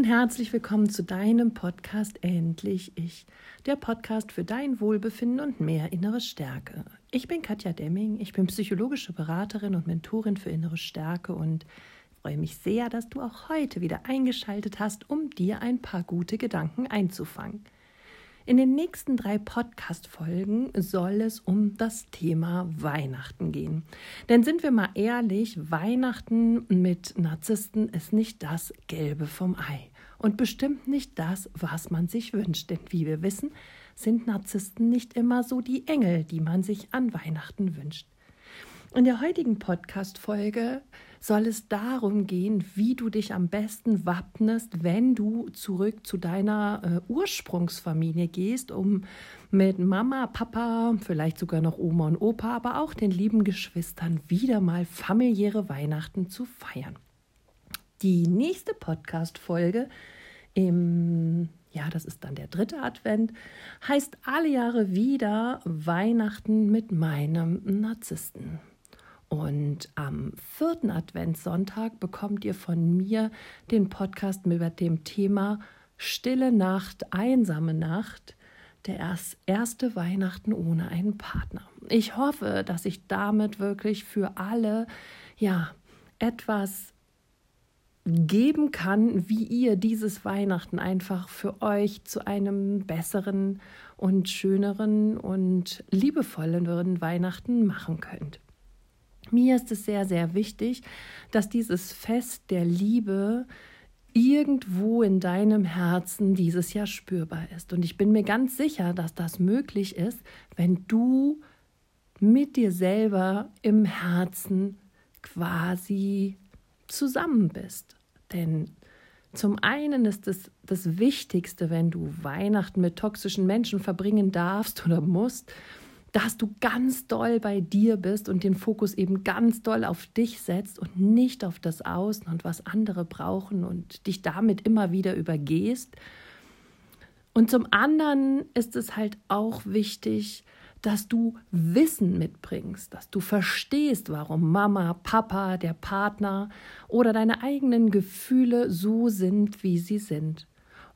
und herzlich willkommen zu deinem Podcast Endlich Ich, der Podcast für dein Wohlbefinden und mehr innere Stärke. Ich bin Katja Demming, ich bin psychologische Beraterin und Mentorin für innere Stärke und freue mich sehr, dass du auch heute wieder eingeschaltet hast, um dir ein paar gute Gedanken einzufangen. In den nächsten drei Podcast-Folgen soll es um das Thema Weihnachten gehen. Denn sind wir mal ehrlich, Weihnachten mit Narzissten ist nicht das Gelbe vom Ei und bestimmt nicht das, was man sich wünscht. Denn wie wir wissen, sind Narzissten nicht immer so die Engel, die man sich an Weihnachten wünscht. In der heutigen Podcast-Folge soll es darum gehen, wie du dich am besten wappnest, wenn du zurück zu deiner äh, Ursprungsfamilie gehst, um mit Mama, Papa, vielleicht sogar noch Oma und Opa, aber auch den lieben Geschwistern wieder mal familiäre Weihnachten zu feiern. Die nächste Podcast-Folge im ja, das ist dann der dritte Advent, heißt alle Jahre wieder Weihnachten mit meinem Narzissten. Und am vierten Adventssonntag bekommt ihr von mir den Podcast mit dem Thema Stille Nacht, einsame Nacht, der erste Weihnachten ohne einen Partner. Ich hoffe, dass ich damit wirklich für alle ja etwas geben kann, wie ihr dieses Weihnachten einfach für euch zu einem besseren und schöneren und liebevolleren Weihnachten machen könnt. Mir ist es sehr, sehr wichtig, dass dieses Fest der Liebe irgendwo in deinem Herzen dieses Jahr spürbar ist. Und ich bin mir ganz sicher, dass das möglich ist, wenn du mit dir selber im Herzen quasi zusammen bist. Denn zum einen ist es das Wichtigste, wenn du Weihnachten mit toxischen Menschen verbringen darfst oder musst, dass du ganz doll bei dir bist und den Fokus eben ganz doll auf dich setzt und nicht auf das Außen und was andere brauchen und dich damit immer wieder übergehst. Und zum anderen ist es halt auch wichtig, dass du Wissen mitbringst, dass du verstehst, warum Mama, Papa, der Partner oder deine eigenen Gefühle so sind, wie sie sind.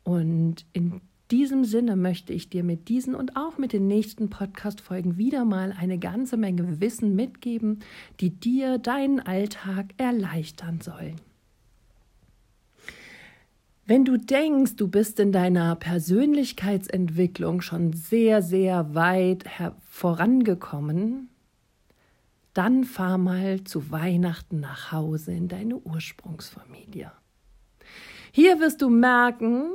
Und in diesem Sinne möchte ich dir mit diesen und auch mit den nächsten Podcast-Folgen wieder mal eine ganze Menge Wissen mitgeben, die dir deinen Alltag erleichtern sollen. Wenn du denkst, du bist in deiner Persönlichkeitsentwicklung schon sehr, sehr weit vorangekommen, dann fahr mal zu Weihnachten nach Hause in deine Ursprungsfamilie. Hier wirst du merken,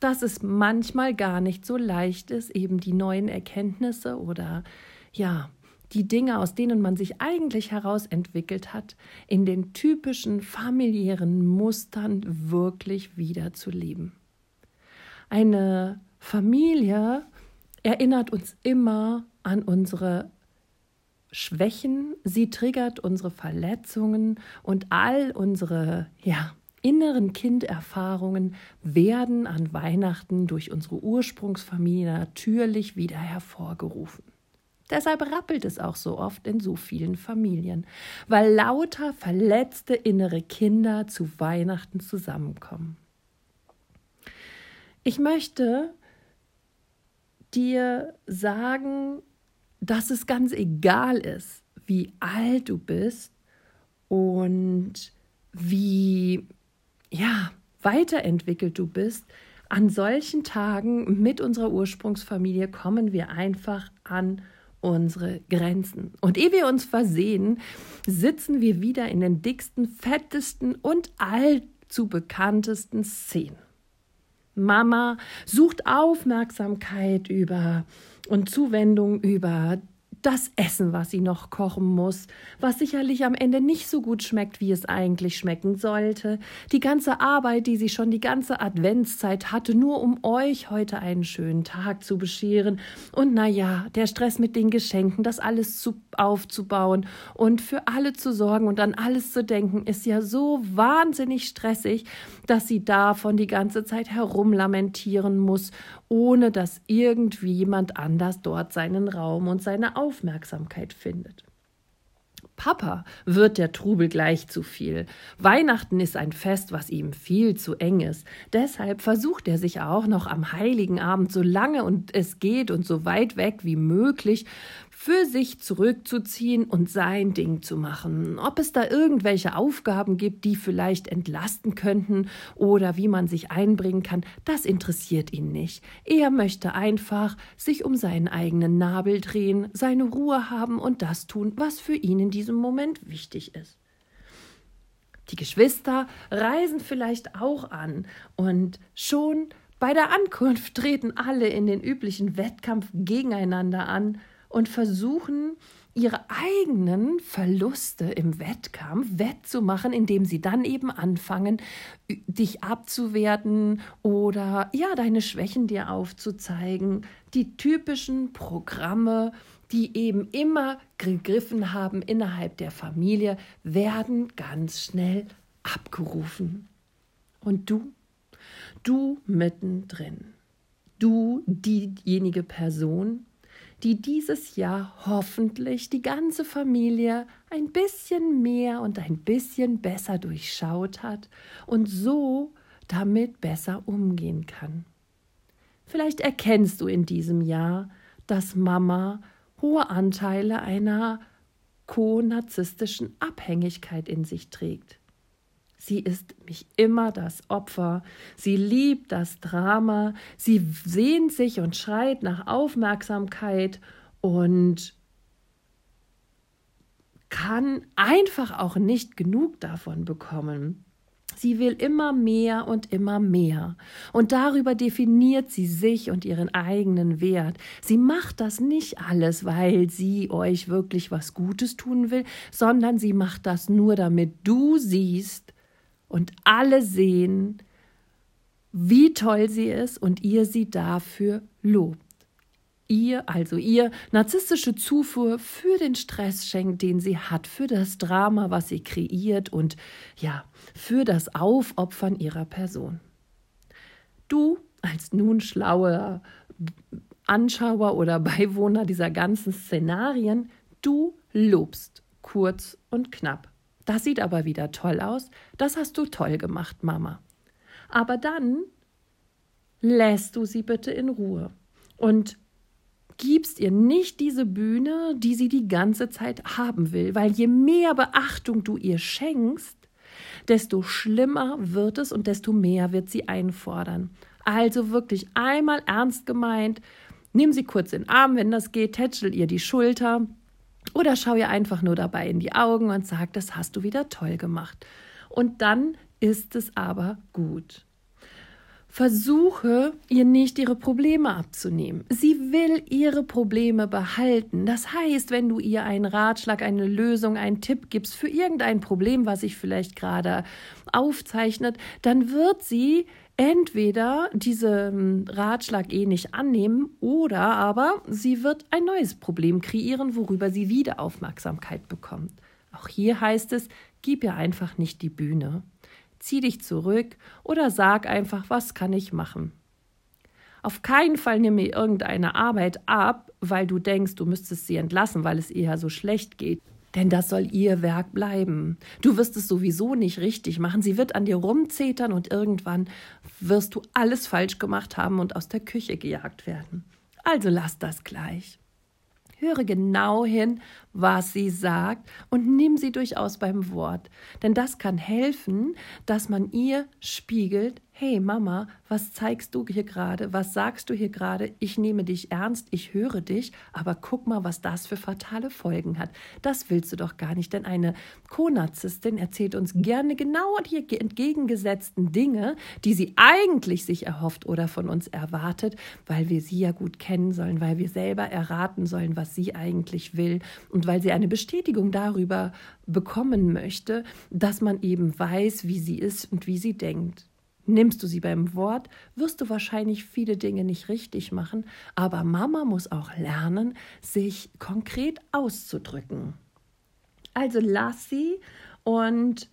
dass es manchmal gar nicht so leicht ist, eben die neuen Erkenntnisse oder ja, die Dinge, aus denen man sich eigentlich herausentwickelt hat, in den typischen familiären Mustern wirklich wiederzuleben. Eine Familie erinnert uns immer an unsere Schwächen, sie triggert unsere Verletzungen und all unsere ja, inneren Kinderfahrungen werden an Weihnachten durch unsere Ursprungsfamilie natürlich wieder hervorgerufen. Deshalb rappelt es auch so oft in so vielen Familien, weil lauter verletzte innere Kinder zu Weihnachten zusammenkommen. Ich möchte dir sagen, dass es ganz egal ist, wie alt du bist und wie ja, weiterentwickelt du bist, an solchen Tagen mit unserer Ursprungsfamilie kommen wir einfach an unsere Grenzen. Und ehe wir uns versehen, sitzen wir wieder in den dicksten, fettesten und allzu bekanntesten Szenen. Mama sucht Aufmerksamkeit über und Zuwendung über das Essen, was sie noch kochen muss, was sicherlich am Ende nicht so gut schmeckt, wie es eigentlich schmecken sollte, die ganze Arbeit, die sie schon die ganze Adventszeit hatte, nur um euch heute einen schönen Tag zu bescheren. Und na ja, der Stress mit den Geschenken, das alles zu, aufzubauen und für alle zu sorgen und an alles zu denken, ist ja so wahnsinnig stressig, dass sie davon die ganze Zeit herumlamentieren muss ohne dass irgendwie jemand anders dort seinen Raum und seine Aufmerksamkeit findet. Papa wird der Trubel gleich zu viel. Weihnachten ist ein Fest, was ihm viel zu eng ist. Deshalb versucht er sich auch noch am heiligen Abend so lange und es geht und so weit weg wie möglich für sich zurückzuziehen und sein Ding zu machen. Ob es da irgendwelche Aufgaben gibt, die vielleicht entlasten könnten oder wie man sich einbringen kann, das interessiert ihn nicht. Er möchte einfach sich um seinen eigenen Nabel drehen, seine Ruhe haben und das tun, was für ihn in diesem Moment wichtig ist. Die Geschwister reisen vielleicht auch an und schon bei der Ankunft treten alle in den üblichen Wettkampf gegeneinander an, und versuchen, ihre eigenen Verluste im Wettkampf wettzumachen, indem sie dann eben anfangen, dich abzuwerten oder ja, deine Schwächen dir aufzuzeigen. Die typischen Programme, die eben immer gegriffen haben innerhalb der Familie, werden ganz schnell abgerufen. Und du, du mittendrin, du diejenige Person, die dieses Jahr hoffentlich die ganze Familie ein bisschen mehr und ein bisschen besser durchschaut hat und so damit besser umgehen kann. Vielleicht erkennst du in diesem Jahr, dass Mama hohe Anteile einer konarzistischen Abhängigkeit in sich trägt. Sie ist mich immer das Opfer. Sie liebt das Drama. Sie sehnt sich und schreit nach Aufmerksamkeit und kann einfach auch nicht genug davon bekommen. Sie will immer mehr und immer mehr. Und darüber definiert sie sich und ihren eigenen Wert. Sie macht das nicht alles, weil sie euch wirklich was Gutes tun will, sondern sie macht das nur, damit du siehst, und alle sehen, wie toll sie ist und ihr sie dafür lobt. Ihr, also ihr, narzisstische Zufuhr für den Stress schenkt, den sie hat, für das Drama, was sie kreiert und ja, für das Aufopfern ihrer Person. Du als nun schlauer Anschauer oder Beiwohner dieser ganzen Szenarien, du lobst kurz und knapp. Das sieht aber wieder toll aus. Das hast du toll gemacht, Mama. Aber dann lässt du sie bitte in Ruhe und gibst ihr nicht diese Bühne, die sie die ganze Zeit haben will, weil je mehr Beachtung du ihr schenkst, desto schlimmer wird es und desto mehr wird sie einfordern. Also wirklich einmal ernst gemeint, nimm sie kurz in den Arm, wenn das geht, tätschel ihr die Schulter oder schau ihr einfach nur dabei in die Augen und sag, das hast du wieder toll gemacht. Und dann ist es aber gut. Versuche ihr nicht ihre Probleme abzunehmen. Sie will ihre Probleme behalten. Das heißt, wenn du ihr einen Ratschlag, eine Lösung, einen Tipp gibst für irgendein Problem, was sich vielleicht gerade aufzeichnet, dann wird sie entweder diesen Ratschlag eh nicht annehmen oder aber sie wird ein neues Problem kreieren, worüber sie wieder Aufmerksamkeit bekommt. Auch hier heißt es, gib ihr einfach nicht die Bühne. Zieh dich zurück oder sag einfach, was kann ich machen. Auf keinen Fall nimm mir irgendeine Arbeit ab, weil du denkst, du müsstest sie entlassen, weil es ihr so schlecht geht denn das soll ihr Werk bleiben. Du wirst es sowieso nicht richtig machen. Sie wird an dir rumzetern und irgendwann wirst du alles falsch gemacht haben und aus der Küche gejagt werden. Also lass das gleich. Höre genau hin, was sie sagt und nimm sie durchaus beim Wort. Denn das kann helfen, dass man ihr spiegelt, hey Mama, was zeigst du hier gerade? Was sagst du hier gerade? Ich nehme dich ernst, ich höre dich, aber guck mal, was das für fatale Folgen hat. Das willst du doch gar nicht, denn eine Co-Narzisstin erzählt uns gerne genau die entgegengesetzten Dinge, die sie eigentlich sich erhofft oder von uns erwartet, weil wir sie ja gut kennen sollen, weil wir selber erraten sollen, was sie eigentlich will und weil sie eine Bestätigung darüber bekommen möchte, dass man eben weiß, wie sie ist und wie sie denkt. Nimmst du sie beim Wort, wirst du wahrscheinlich viele Dinge nicht richtig machen, aber Mama muss auch lernen, sich konkret auszudrücken. Also lass sie und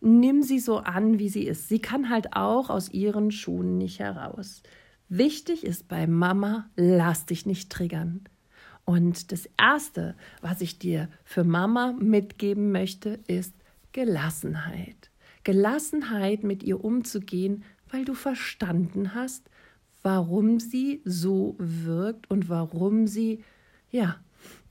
nimm sie so an, wie sie ist. Sie kann halt auch aus ihren Schuhen nicht heraus. Wichtig ist bei Mama, lass dich nicht triggern. Und das Erste, was ich dir für Mama mitgeben möchte, ist Gelassenheit. Gelassenheit, mit ihr umzugehen, weil du verstanden hast, warum sie so wirkt und warum sie, ja,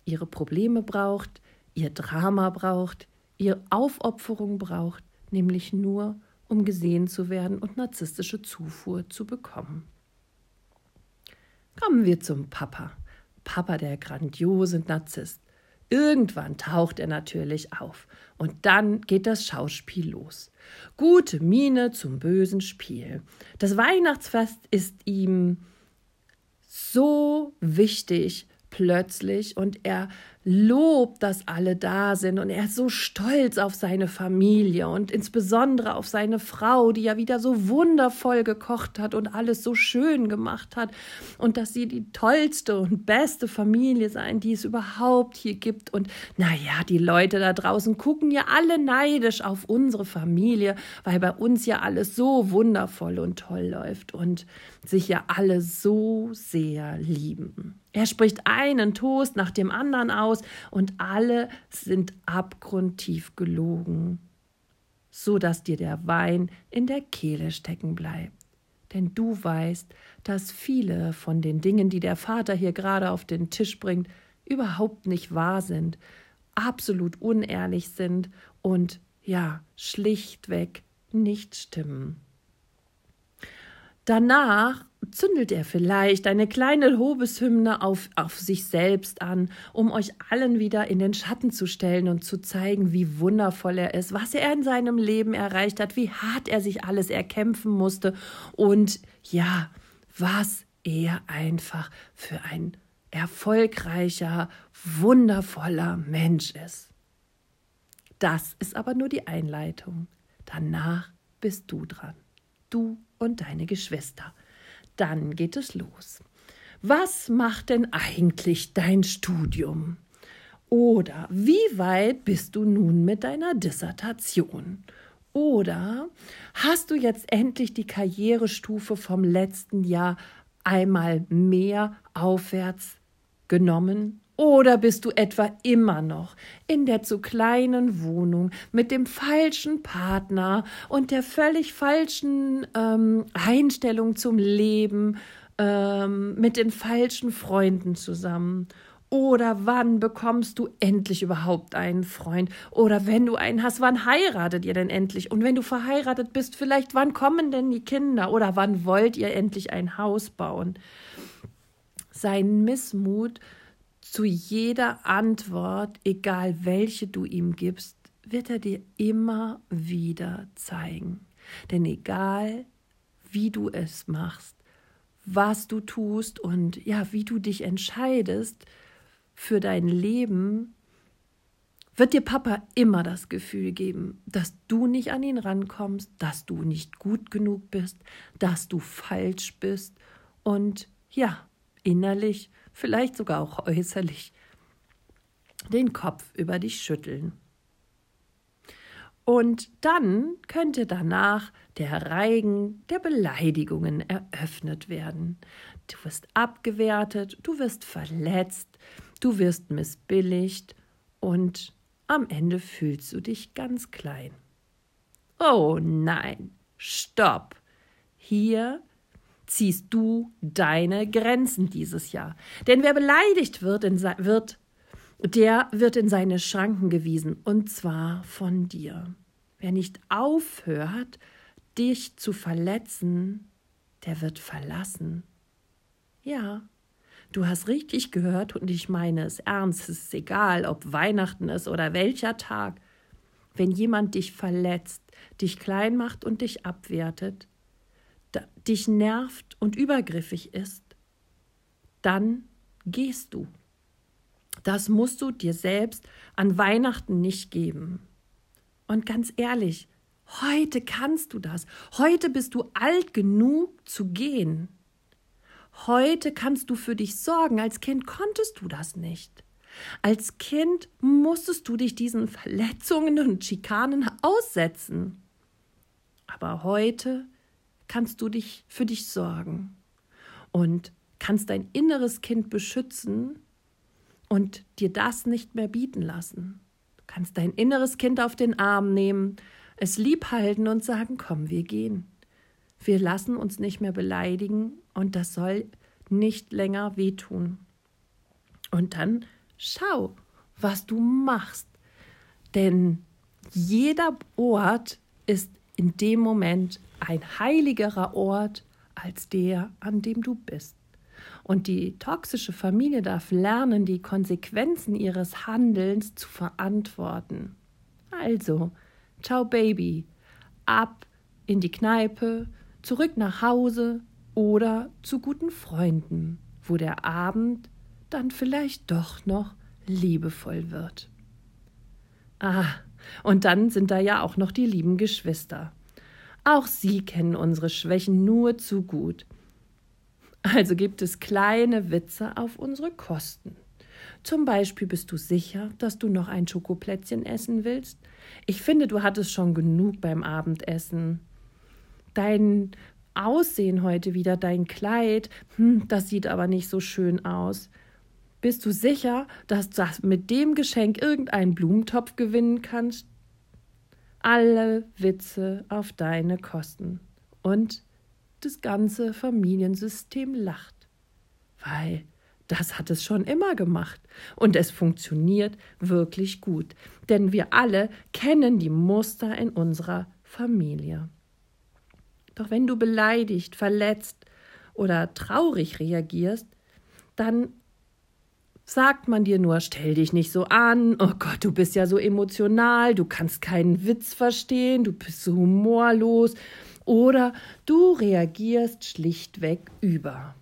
ihre Probleme braucht, ihr Drama braucht, ihre Aufopferung braucht, nämlich nur, um gesehen zu werden und narzisstische Zufuhr zu bekommen. Kommen wir zum Papa. Papa, der grandiose Narzisst. Irgendwann taucht er natürlich auf und dann geht das Schauspiel los. Gute Miene zum bösen Spiel. Das Weihnachtsfest ist ihm so wichtig plötzlich und er lobt, dass alle da sind. Und er ist so stolz auf seine Familie und insbesondere auf seine Frau, die ja wieder so wundervoll gekocht hat und alles so schön gemacht hat. Und dass sie die tollste und beste Familie sein, die es überhaupt hier gibt. Und naja, die Leute da draußen gucken ja alle neidisch auf unsere Familie, weil bei uns ja alles so wundervoll und toll läuft und sich ja alle so sehr lieben. Er spricht einen Toast nach dem anderen aus aus und alle sind abgrundtief gelogen, so dass dir der Wein in der Kehle stecken bleibt. Denn du weißt, dass viele von den Dingen, die der Vater hier gerade auf den Tisch bringt, überhaupt nicht wahr sind, absolut unehrlich sind und ja, schlichtweg nicht stimmen. Danach zündelt er vielleicht eine kleine Lobeshymne auf, auf sich selbst an, um euch allen wieder in den Schatten zu stellen und zu zeigen, wie wundervoll er ist, was er in seinem Leben erreicht hat, wie hart er sich alles erkämpfen musste und ja, was er einfach für ein erfolgreicher, wundervoller Mensch ist. Das ist aber nur die Einleitung. Danach bist du dran. Du und deine Geschwister dann geht es los. Was macht denn eigentlich dein Studium? Oder wie weit bist du nun mit deiner Dissertation? Oder hast du jetzt endlich die Karrierestufe vom letzten Jahr einmal mehr aufwärts genommen? Oder bist du etwa immer noch in der zu kleinen Wohnung mit dem falschen Partner und der völlig falschen ähm, Einstellung zum Leben, ähm, mit den falschen Freunden zusammen? Oder wann bekommst du endlich überhaupt einen Freund? Oder wenn du einen hast, wann heiratet ihr denn endlich? Und wenn du verheiratet bist, vielleicht wann kommen denn die Kinder? Oder wann wollt ihr endlich ein Haus bauen? Sein Missmut zu jeder Antwort, egal welche du ihm gibst, wird er dir immer wieder zeigen. Denn egal wie du es machst, was du tust und ja, wie du dich entscheidest für dein Leben, wird dir Papa immer das Gefühl geben, dass du nicht an ihn rankommst, dass du nicht gut genug bist, dass du falsch bist und ja, innerlich vielleicht sogar auch äußerlich, den Kopf über dich schütteln. Und dann könnte danach der Reigen der Beleidigungen eröffnet werden. Du wirst abgewertet, du wirst verletzt, du wirst missbilligt und am Ende fühlst du dich ganz klein. Oh nein, stopp! Hier ziehst du deine Grenzen dieses Jahr. Denn wer beleidigt wird, wird, der wird in seine Schranken gewiesen, und zwar von dir. Wer nicht aufhört, dich zu verletzen, der wird verlassen. Ja, du hast richtig gehört und ich meine es ernst. Es ist egal, ob Weihnachten ist oder welcher Tag. Wenn jemand dich verletzt, dich klein macht und dich abwertet, dich nervt und übergriffig ist, dann gehst du. Das musst du dir selbst an Weihnachten nicht geben. Und ganz ehrlich, heute kannst du das. Heute bist du alt genug zu gehen. Heute kannst du für dich sorgen. Als Kind konntest du das nicht. Als Kind musstest du dich diesen Verletzungen und Schikanen aussetzen. Aber heute kannst du dich für dich sorgen und kannst dein inneres Kind beschützen und dir das nicht mehr bieten lassen. Du kannst dein inneres Kind auf den Arm nehmen, es lieb halten und sagen, komm, wir gehen. Wir lassen uns nicht mehr beleidigen und das soll nicht länger wehtun. Und dann schau, was du machst. Denn jeder Ort ist in dem Moment ein heiligerer Ort als der, an dem du bist. Und die toxische Familie darf lernen, die Konsequenzen ihres Handelns zu verantworten. Also, ciao Baby, ab in die Kneipe, zurück nach Hause oder zu guten Freunden, wo der Abend dann vielleicht doch noch liebevoll wird. Ah, und dann sind da ja auch noch die lieben Geschwister. Auch sie kennen unsere Schwächen nur zu gut. Also gibt es kleine Witze auf unsere Kosten. Zum Beispiel bist du sicher, dass du noch ein Schokoplätzchen essen willst? Ich finde, du hattest schon genug beim Abendessen. Dein Aussehen heute wieder, dein Kleid, hm, das sieht aber nicht so schön aus. Bist du sicher, dass du mit dem Geschenk irgendeinen Blumentopf gewinnen kannst? Alle Witze auf deine Kosten. Und das ganze Familiensystem lacht. Weil das hat es schon immer gemacht. Und es funktioniert wirklich gut. Denn wir alle kennen die Muster in unserer Familie. Doch wenn du beleidigt, verletzt oder traurig reagierst, dann sagt man dir nur, stell dich nicht so an, oh Gott, du bist ja so emotional, du kannst keinen Witz verstehen, du bist so humorlos oder du reagierst schlichtweg über.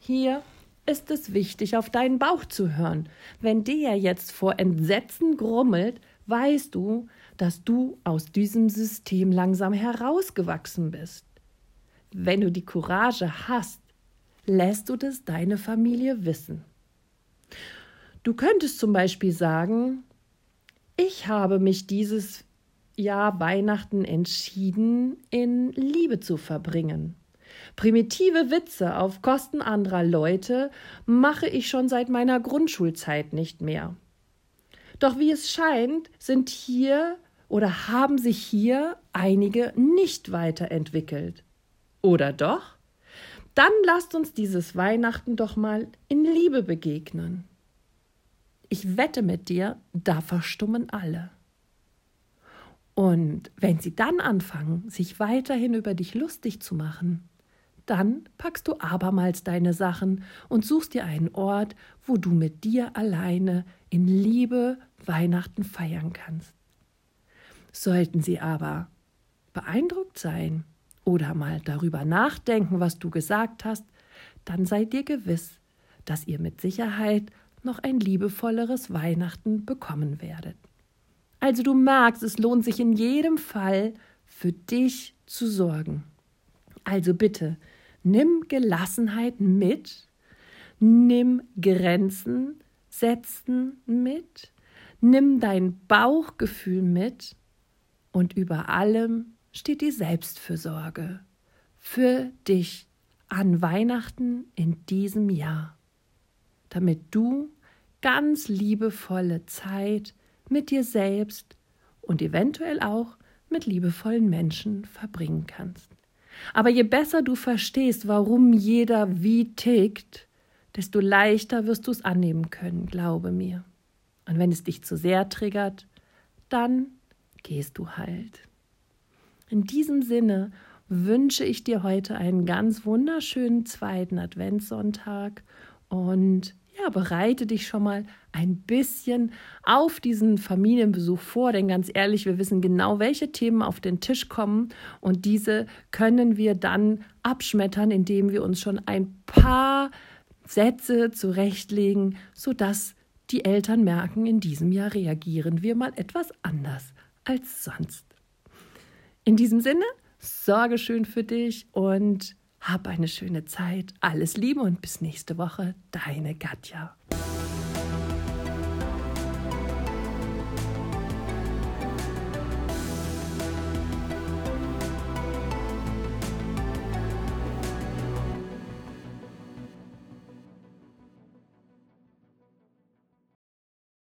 Hier ist es wichtig, auf deinen Bauch zu hören. Wenn der jetzt vor Entsetzen grummelt, weißt du, dass du aus diesem System langsam herausgewachsen bist. Wenn du die Courage hast, lässt du das deine Familie wissen. Du könntest zum Beispiel sagen, ich habe mich dieses Jahr Weihnachten entschieden, in Liebe zu verbringen. Primitive Witze auf Kosten anderer Leute mache ich schon seit meiner Grundschulzeit nicht mehr. Doch wie es scheint, sind hier oder haben sich hier einige nicht weiterentwickelt. Oder doch? Dann lasst uns dieses Weihnachten doch mal in Liebe begegnen. Ich wette mit dir, da verstummen alle. Und wenn sie dann anfangen, sich weiterhin über dich lustig zu machen, dann packst du abermals deine Sachen und suchst dir einen Ort, wo du mit dir alleine in Liebe Weihnachten feiern kannst. Sollten sie aber beeindruckt sein oder mal darüber nachdenken, was du gesagt hast, dann seid dir gewiss, dass ihr mit Sicherheit noch ein liebevolleres Weihnachten bekommen werdet. Also du merkst, es lohnt sich in jedem Fall für dich zu sorgen. Also bitte, nimm Gelassenheit mit, nimm Grenzen setzen mit, nimm dein Bauchgefühl mit und über allem steht die Selbstfürsorge für dich an Weihnachten in diesem Jahr, damit du ganz liebevolle Zeit mit dir selbst und eventuell auch mit liebevollen Menschen verbringen kannst. Aber je besser du verstehst, warum jeder wie tickt, desto leichter wirst du es annehmen können, glaube mir. Und wenn es dich zu sehr triggert, dann gehst du halt. In diesem Sinne wünsche ich dir heute einen ganz wunderschönen zweiten Adventssonntag und ja, bereite dich schon mal ein bisschen auf diesen Familienbesuch vor, denn ganz ehrlich, wir wissen genau, welche Themen auf den Tisch kommen und diese können wir dann abschmettern, indem wir uns schon ein paar Sätze zurechtlegen, sodass die Eltern merken, in diesem Jahr reagieren wir mal etwas anders als sonst. In diesem Sinne, sorge schön für dich und hab eine schöne Zeit. Alles Liebe und bis nächste Woche. Deine Katja.